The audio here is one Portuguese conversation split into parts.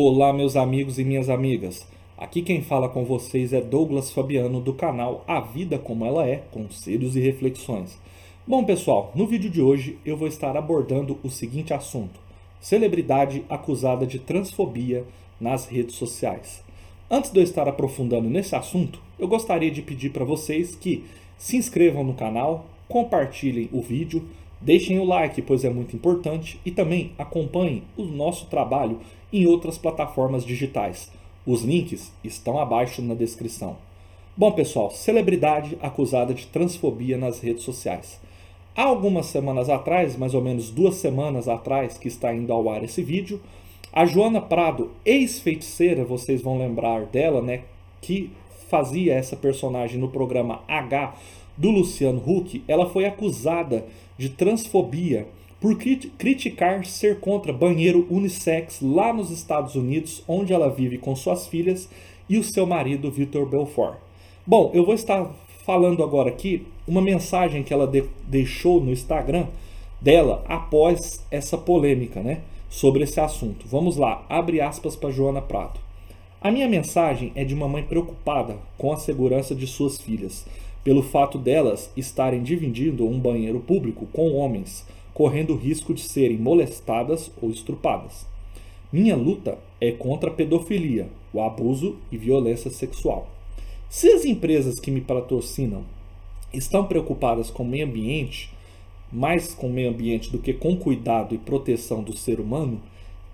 Olá, meus amigos e minhas amigas. Aqui quem fala com vocês é Douglas Fabiano do canal A Vida Como Ela É, Conselhos e Reflexões. Bom, pessoal, no vídeo de hoje eu vou estar abordando o seguinte assunto: celebridade acusada de transfobia nas redes sociais. Antes de eu estar aprofundando nesse assunto, eu gostaria de pedir para vocês que se inscrevam no canal, compartilhem o vídeo, Deixem o like, pois é muito importante, e também acompanhem o nosso trabalho em outras plataformas digitais. Os links estão abaixo na descrição. Bom, pessoal, celebridade acusada de transfobia nas redes sociais. Há algumas semanas atrás, mais ou menos duas semanas atrás, que está indo ao ar esse vídeo, a Joana Prado, ex-feiticeira, vocês vão lembrar dela, né? Que fazia essa personagem no programa H do Luciano Huck, ela foi acusada de transfobia por crit criticar ser contra banheiro unissex lá nos Estados Unidos, onde ela vive com suas filhas e o seu marido Victor Belfort. Bom, eu vou estar falando agora aqui uma mensagem que ela de deixou no Instagram dela após essa polêmica, né, sobre esse assunto. Vamos lá, abre aspas para Joana Prado. A minha mensagem é de uma mãe preocupada com a segurança de suas filhas pelo fato delas estarem dividindo um banheiro público com homens, correndo risco de serem molestadas ou estrupadas. Minha luta é contra a pedofilia, o abuso e violência sexual. Se as empresas que me patrocinam estão preocupadas com o meio ambiente, mais com o meio ambiente do que com cuidado e proteção do ser humano,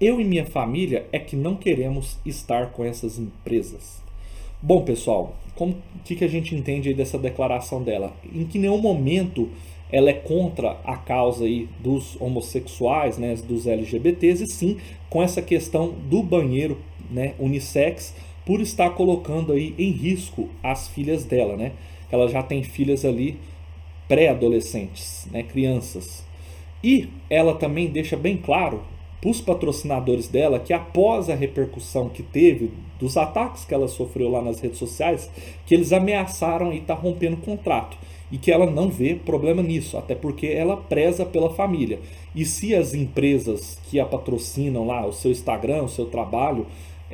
eu e minha família é que não queremos estar com essas empresas. Bom, pessoal, o que, que a gente entende aí dessa declaração dela? Em que nenhum momento ela é contra a causa aí dos homossexuais, né, dos LGBTs, e sim com essa questão do banheiro né, unissex, por estar colocando aí em risco as filhas dela, né? Ela já tem filhas ali pré-adolescentes, né, crianças. E ela também deixa bem claro para os patrocinadores dela que após a repercussão que teve dos ataques que ela sofreu lá nas redes sociais, que eles ameaçaram e tá rompendo o contrato e que ela não vê problema nisso, até porque ela preza pela família. E se as empresas que a patrocinam lá, o seu Instagram, o seu trabalho,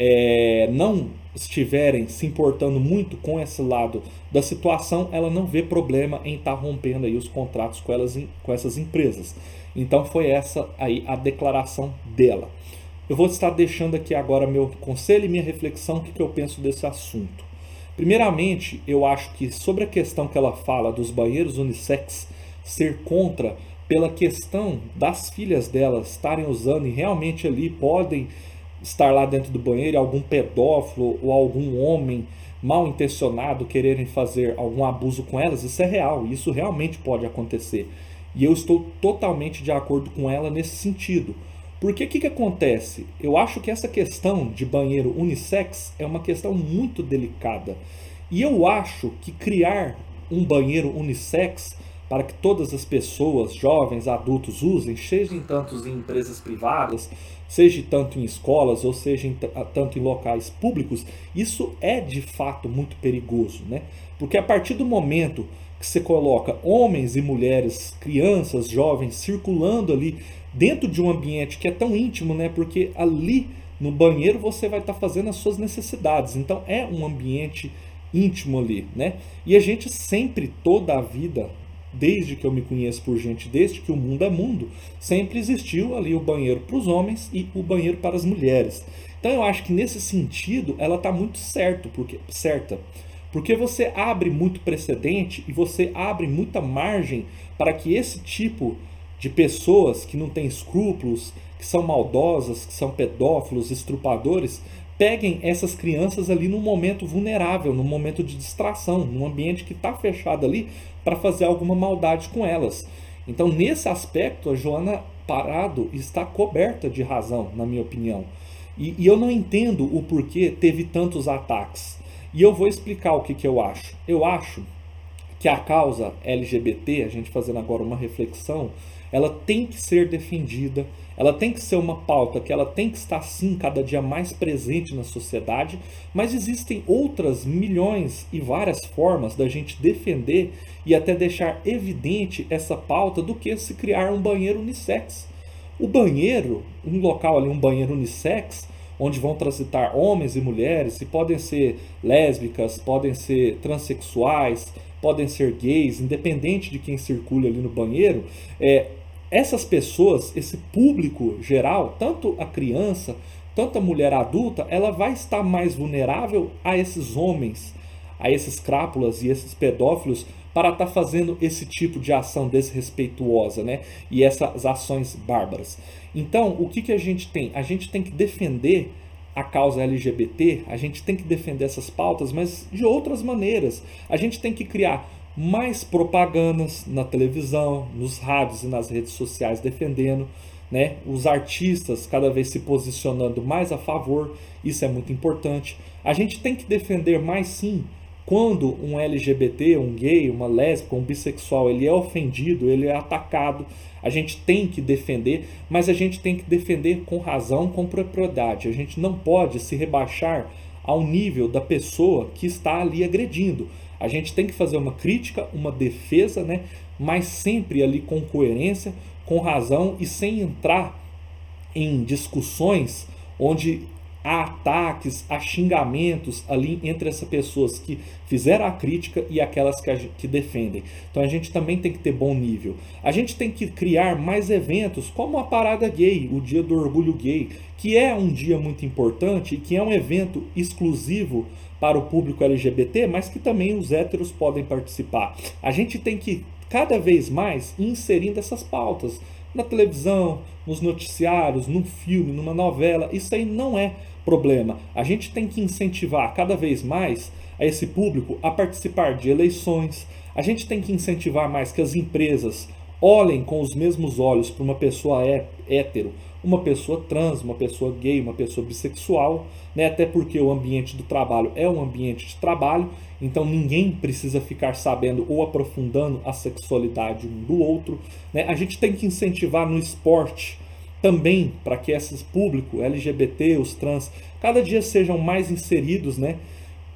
é, não estiverem se importando muito com esse lado da situação, ela não vê problema em estar tá rompendo aí os contratos com, elas, com essas empresas. Então foi essa aí a declaração dela. Eu vou estar deixando aqui agora meu conselho e minha reflexão, o que, que eu penso desse assunto. Primeiramente, eu acho que sobre a questão que ela fala dos banheiros unissex ser contra pela questão das filhas delas estarem usando e realmente ali podem estar lá dentro do banheiro algum pedófilo ou algum homem mal intencionado quererem fazer algum abuso com elas, isso é real, isso realmente pode acontecer. E eu estou totalmente de acordo com ela nesse sentido. Porque o que, que acontece? Eu acho que essa questão de banheiro unissex é uma questão muito delicada. E eu acho que criar um banheiro unissex para que todas as pessoas, jovens, adultos, usem, seja em tantos em empresas privadas, seja tanto em escolas ou seja em, tanto em locais públicos, isso é de fato muito perigoso, né? Porque a partir do momento que você coloca homens e mulheres, crianças, jovens circulando ali dentro de um ambiente que é tão íntimo, né? Porque ali no banheiro você vai estar tá fazendo as suas necessidades. Então é um ambiente íntimo ali, né? E a gente sempre toda a vida, desde que eu me conheço por gente, desde que o mundo é mundo, sempre existiu ali o banheiro para os homens e o banheiro para as mulheres. Então eu acho que nesse sentido ela está muito certo, porque certa porque você abre muito precedente e você abre muita margem para que esse tipo de pessoas que não têm escrúpulos, que são maldosas, que são pedófilos, estrupadores, peguem essas crianças ali num momento vulnerável, num momento de distração, num ambiente que está fechado ali para fazer alguma maldade com elas. Então, nesse aspecto, a Joana Parado está coberta de razão, na minha opinião. E, e eu não entendo o porquê teve tantos ataques. E eu vou explicar o que, que eu acho. Eu acho que a causa LGBT, a gente fazendo agora uma reflexão, ela tem que ser defendida, ela tem que ser uma pauta que ela tem que estar sim cada dia mais presente na sociedade, mas existem outras milhões e várias formas da gente defender e até deixar evidente essa pauta do que se criar um banheiro unissex. O banheiro, um local ali, um banheiro unissex, onde vão transitar homens e mulheres, se podem ser lésbicas, podem ser transexuais, podem ser gays, independente de quem circula ali no banheiro, é, essas pessoas, esse público geral, tanto a criança, tanto a mulher adulta, ela vai estar mais vulnerável a esses homens, a esses crápulas e esses pedófilos para estar tá fazendo esse tipo de ação desrespeituosa, né? E essas ações bárbaras. Então, o que, que a gente tem? A gente tem que defender a causa LGBT, a gente tem que defender essas pautas, mas de outras maneiras. A gente tem que criar mais propagandas na televisão, nos rádios e nas redes sociais defendendo, né? Os artistas cada vez se posicionando mais a favor, isso é muito importante. A gente tem que defender mais sim quando um LGBT, um gay, uma lésbica, um bissexual, ele é ofendido, ele é atacado, a gente tem que defender, mas a gente tem que defender com razão, com propriedade. A gente não pode se rebaixar ao nível da pessoa que está ali agredindo. A gente tem que fazer uma crítica, uma defesa, né? mas sempre ali com coerência, com razão e sem entrar em discussões onde há ataques, há xingamentos ali entre essas pessoas que fizeram a crítica e aquelas que, que, defendem. Então a gente também tem que ter bom nível. A gente tem que criar mais eventos, como a Parada Gay, o Dia do Orgulho Gay, que é um dia muito importante e que é um evento exclusivo para o público LGBT, mas que também os héteros podem participar. A gente tem que cada vez mais ir inserindo essas pautas na televisão, nos noticiários, num filme, numa novela. Isso aí não é problema. A gente tem que incentivar cada vez mais a esse público a participar de eleições. A gente tem que incentivar mais que as empresas olhem com os mesmos olhos para uma pessoa hétero, uma pessoa trans, uma pessoa gay, uma pessoa bissexual, né? até porque o ambiente do trabalho é um ambiente de trabalho, então ninguém precisa ficar sabendo ou aprofundando a sexualidade um do outro. Né? A gente tem que incentivar no esporte também para que esses público LGBT, os trans, cada dia sejam mais inseridos, né,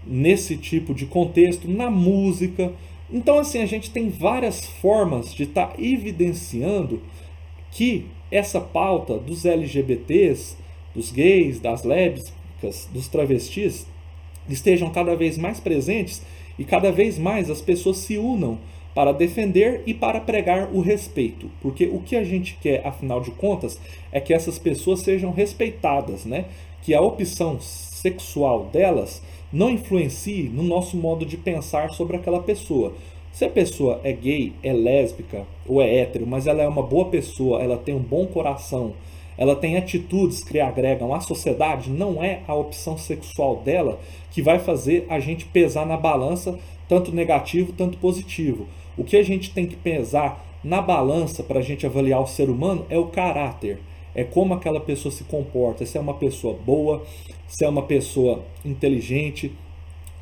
nesse tipo de contexto, na música. Então assim, a gente tem várias formas de estar tá evidenciando que essa pauta dos LGBTs, dos gays, das lésbicas, dos travestis estejam cada vez mais presentes e cada vez mais as pessoas se unam para defender e para pregar o respeito, porque o que a gente quer, afinal de contas, é que essas pessoas sejam respeitadas, né? Que a opção sexual delas não influencie no nosso modo de pensar sobre aquela pessoa. Se a pessoa é gay, é lésbica ou é hétero, mas ela é uma boa pessoa, ela tem um bom coração, ela tem atitudes que agregam à sociedade, não é a opção sexual dela que vai fazer a gente pesar na balança tanto negativo, tanto positivo. O que a gente tem que pesar na balança para a gente avaliar o ser humano é o caráter. É como aquela pessoa se comporta, se é uma pessoa boa, se é uma pessoa inteligente,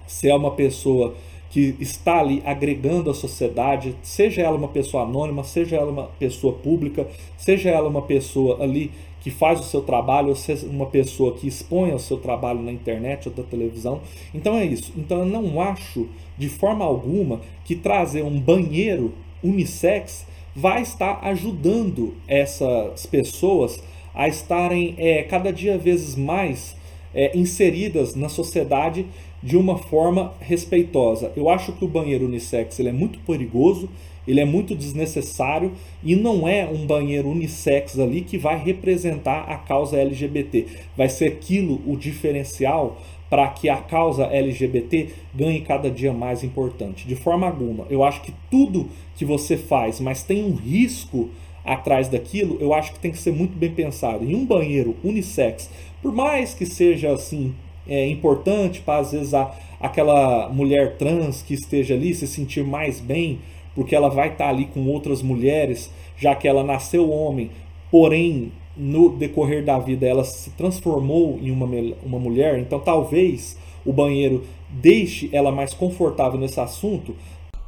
se é uma pessoa que está ali agregando a sociedade, seja ela uma pessoa anônima, seja ela uma pessoa pública, seja ela uma pessoa ali que faz o seu trabalho, ou seja uma pessoa que expõe o seu trabalho na internet ou da televisão. Então é isso. Então eu não acho de forma alguma que trazer um banheiro unissex vai estar ajudando essas pessoas a estarem é, cada dia vezes mais é, inseridas na sociedade de uma forma respeitosa. Eu acho que o banheiro unissex ele é muito perigoso, ele é muito desnecessário e não é um banheiro unissex ali que vai representar a causa LGBT. Vai ser aquilo o diferencial para que a causa LGBT ganhe cada dia mais importante. De forma alguma. Eu acho que tudo que você faz, mas tem um risco atrás daquilo, eu acho que tem que ser muito bem pensado. Em um banheiro unissex, por mais que seja assim é importante para às vezes a, aquela mulher trans que esteja ali se sentir mais bem, porque ela vai estar ali com outras mulheres, já que ela nasceu homem, porém no decorrer da vida ela se transformou em uma, uma mulher, então talvez o banheiro deixe ela mais confortável nesse assunto.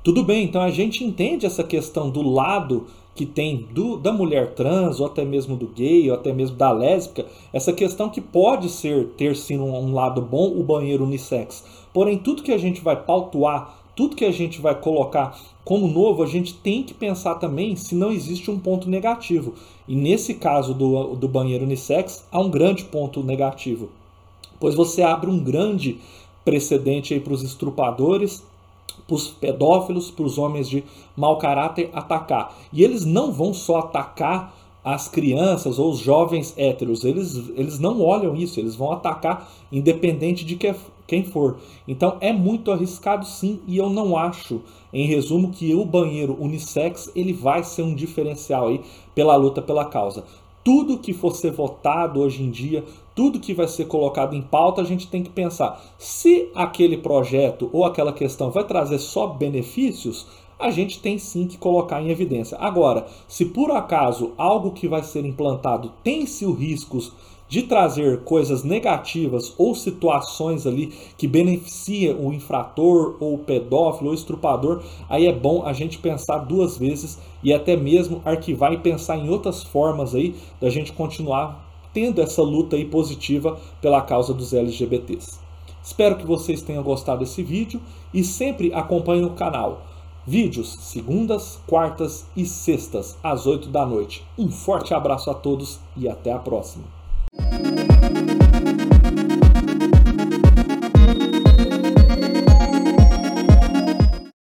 Tudo bem, então a gente entende essa questão do lado que tem do, da mulher trans, ou até mesmo do gay, ou até mesmo da lésbica, essa questão que pode ser ter sim um, um lado bom o banheiro unissex. Porém, tudo que a gente vai pautuar tudo que a gente vai colocar como novo, a gente tem que pensar também se não existe um ponto negativo. E nesse caso do, do banheiro unissex, há um grande ponto negativo. pois você abre um grande precedente para os estrupadores, para os pedófilos, para os homens de mau caráter atacar. E eles não vão só atacar as crianças ou os jovens héteros, eles, eles não olham isso, eles vão atacar independente de que, quem for. Então é muito arriscado sim, e eu não acho, em resumo, que o banheiro unissex ele vai ser um diferencial aí pela luta pela causa tudo que for ser votado hoje em dia, tudo que vai ser colocado em pauta, a gente tem que pensar se aquele projeto ou aquela questão vai trazer só benefícios, a gente tem sim que colocar em evidência. Agora, se por acaso algo que vai ser implantado tem-se os riscos de trazer coisas negativas ou situações ali que beneficia o infrator ou o pedófilo ou estrupador, aí é bom a gente pensar duas vezes e até mesmo arquivar e pensar em outras formas aí da gente continuar tendo essa luta aí positiva pela causa dos LGBTs. Espero que vocês tenham gostado desse vídeo e sempre acompanhem o canal. Vídeos segundas, quartas e sextas às 8 da noite. Um forte abraço a todos e até a próxima.